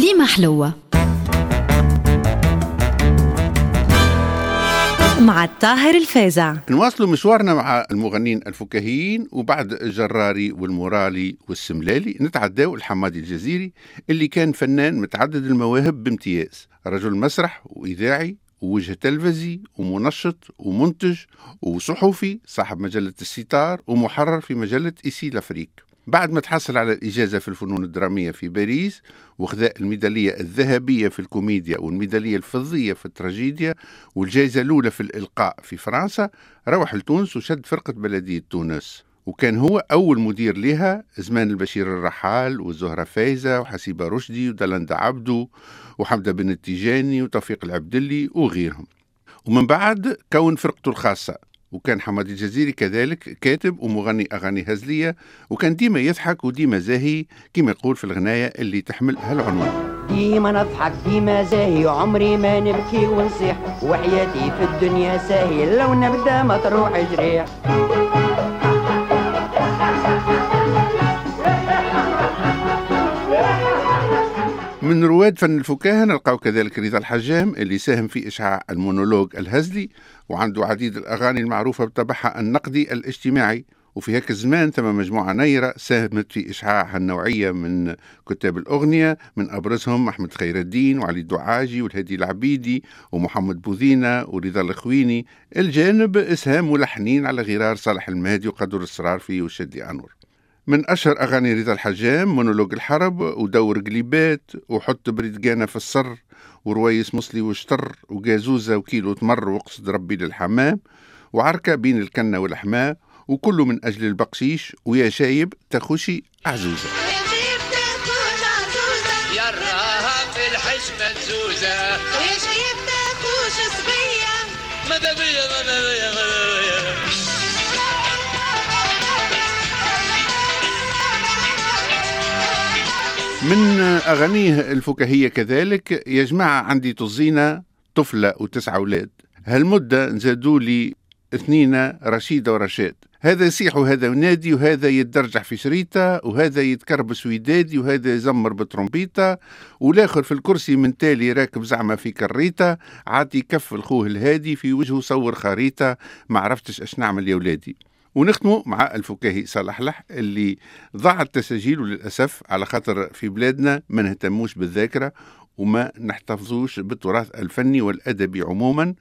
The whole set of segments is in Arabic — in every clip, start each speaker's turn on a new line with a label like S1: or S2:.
S1: كليمة حلوة. مع الطاهر الفازع
S2: نواصلوا مشوارنا مع المغنين الفكاهيين وبعد الجراري والمورالي والسملالي. نتعداو الحمادي الجزيري اللي كان فنان متعدد المواهب بامتياز. رجل مسرح وإذاعي ووجه تلفزي ومنشط ومنتج وصحفي صاحب مجلة الستار ومحرر في مجلة Ici l'Afrique بعد ما تحصل على الإجازة في الفنون الدرامية في باريس وخذا الميدالية الذهبية في الكوميديا والميدالية الفضية في التراجيديا والجائزة الأولى في الإلقاء في فرنسا روح لتونس وشد فرقة بلدية تونس. وكان هو أول مدير لها زمان البشير الرحال والزهرة فايزة وحسيبة رشدي ودلندا عبدو وحمدة بن التيجاني وتوفيق العبدلي وغيرهم. ومن بعد كون فرقته الخاصة. وكان حماد الجزيري كذلك كاتب ومغني أغاني هزلية وكان ديما يضحك وديما زاهي كما يقول في الغناية اللي تحمل هالعنوان.
S3: ديما نضحك ديما زاهي عمري ما نبكي ونصيح وحياتي في الدنيا ساهي لو نبدأ ما تروح جريح
S2: من رواد فن الفكاهة نلقاو كذلك رضا الحجام اللي ساهم في إشعاع المونولوج الهزلي وعنده عديد الأغاني المعروفة بطبعها النقدي الاجتماعي. وفي هيك الزمان ثم مجموعة نيرة ساهمت في إشعاع النوعية من كتاب الأغنية من أبرزهم أحمد خير الدين وعلي الدعاجي والهادي العبيدي ومحمد بوذينة ورضا الخويني. الجانب إسهام ملحنين على غرار صالح المهدي وقدر الصرارفي والشدي أنور. من أشهر أغاني رضا الحجام مونولوج الحرب ودور قليبات وحط بريدقانة في السر ورويس مصلي وشطر وجازوزة وكيلو تمر وقصد ربي للحمام وعركة بين الكنة والحماة وكله من أجل البقشيش ويا شايب تخشي عزوزة.
S4: يا راها في الحشمة
S5: شايب تاخوش صبية.
S4: ماذا بيا ماذا بيا ماذا بيا.
S2: من أغانيه الفكاهية كذلك يا جماعة عندي طزينة طفلة وتسعة أولاد. هالمدة نزادوا لي اثنين رشيدة ورشاد. هذا يصيح وهذا ينادي وهذا يتدرجح في شريطة وهذا يتكربس ويدادي وهذا يزمر بترومبيطة والآخر في الكرسي من تالي راكب زعمة في كريطة عاطي كف الخوه الهادي في وجهه صور خريطة ما عرفتش اش نعمل يا ولادي. ونختموا مع الفكاهي صالح لح اللي ضاعت تساجيله للأسف على خاطر في بلادنا ما نهتموش بالذاكرة وما نحتفظوش بالتراث الفني والأدبي عموما.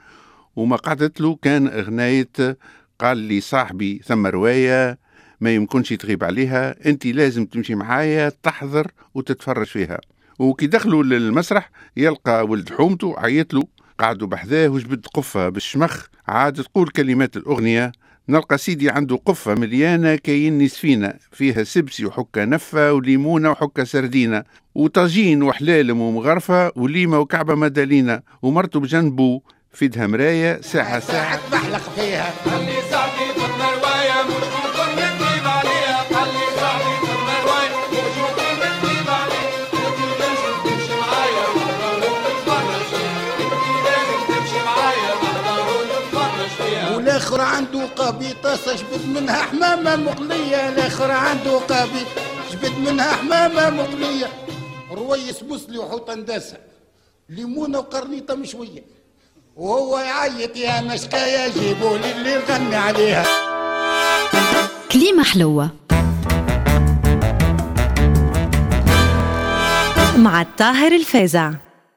S2: وما قعدت له كان غناية قال لي صاحبي ثم رواية ما يمكنش تغيب عليها أنت لازم تمشي معايا تحضر وتتفرج فيها. وكي دخلوا للمسرح يلقى ولد حومته عيط له قعدوا بحذاه وجبد قفة بالشمخ عاد تقول كلمات الأغنية نلقى سيدي عنده قفة مليانة كاين سفينة فيها سبسي وحكة نفة وليمونة وحكة سردينة وطاجين وحلالم ومغرفة وليمة وكعبة مدالينة ومرته بجنبه فيدها مراية ساعة. ساعة
S3: بحلق فيها.
S4: فيها
S6: والاخر عنده قبيطة جبت منها حمامة مقلية. الآخر عنده قبيطة جبت منها حمامة مقلية. رويس مسلي وحوط اندسة ليمونة وقرنيطة مشوية. وهو يعيط يا مشكاية جيبوا لي اللي نغني عليها.
S1: كليمة حلوة. مع الطاهر الفازع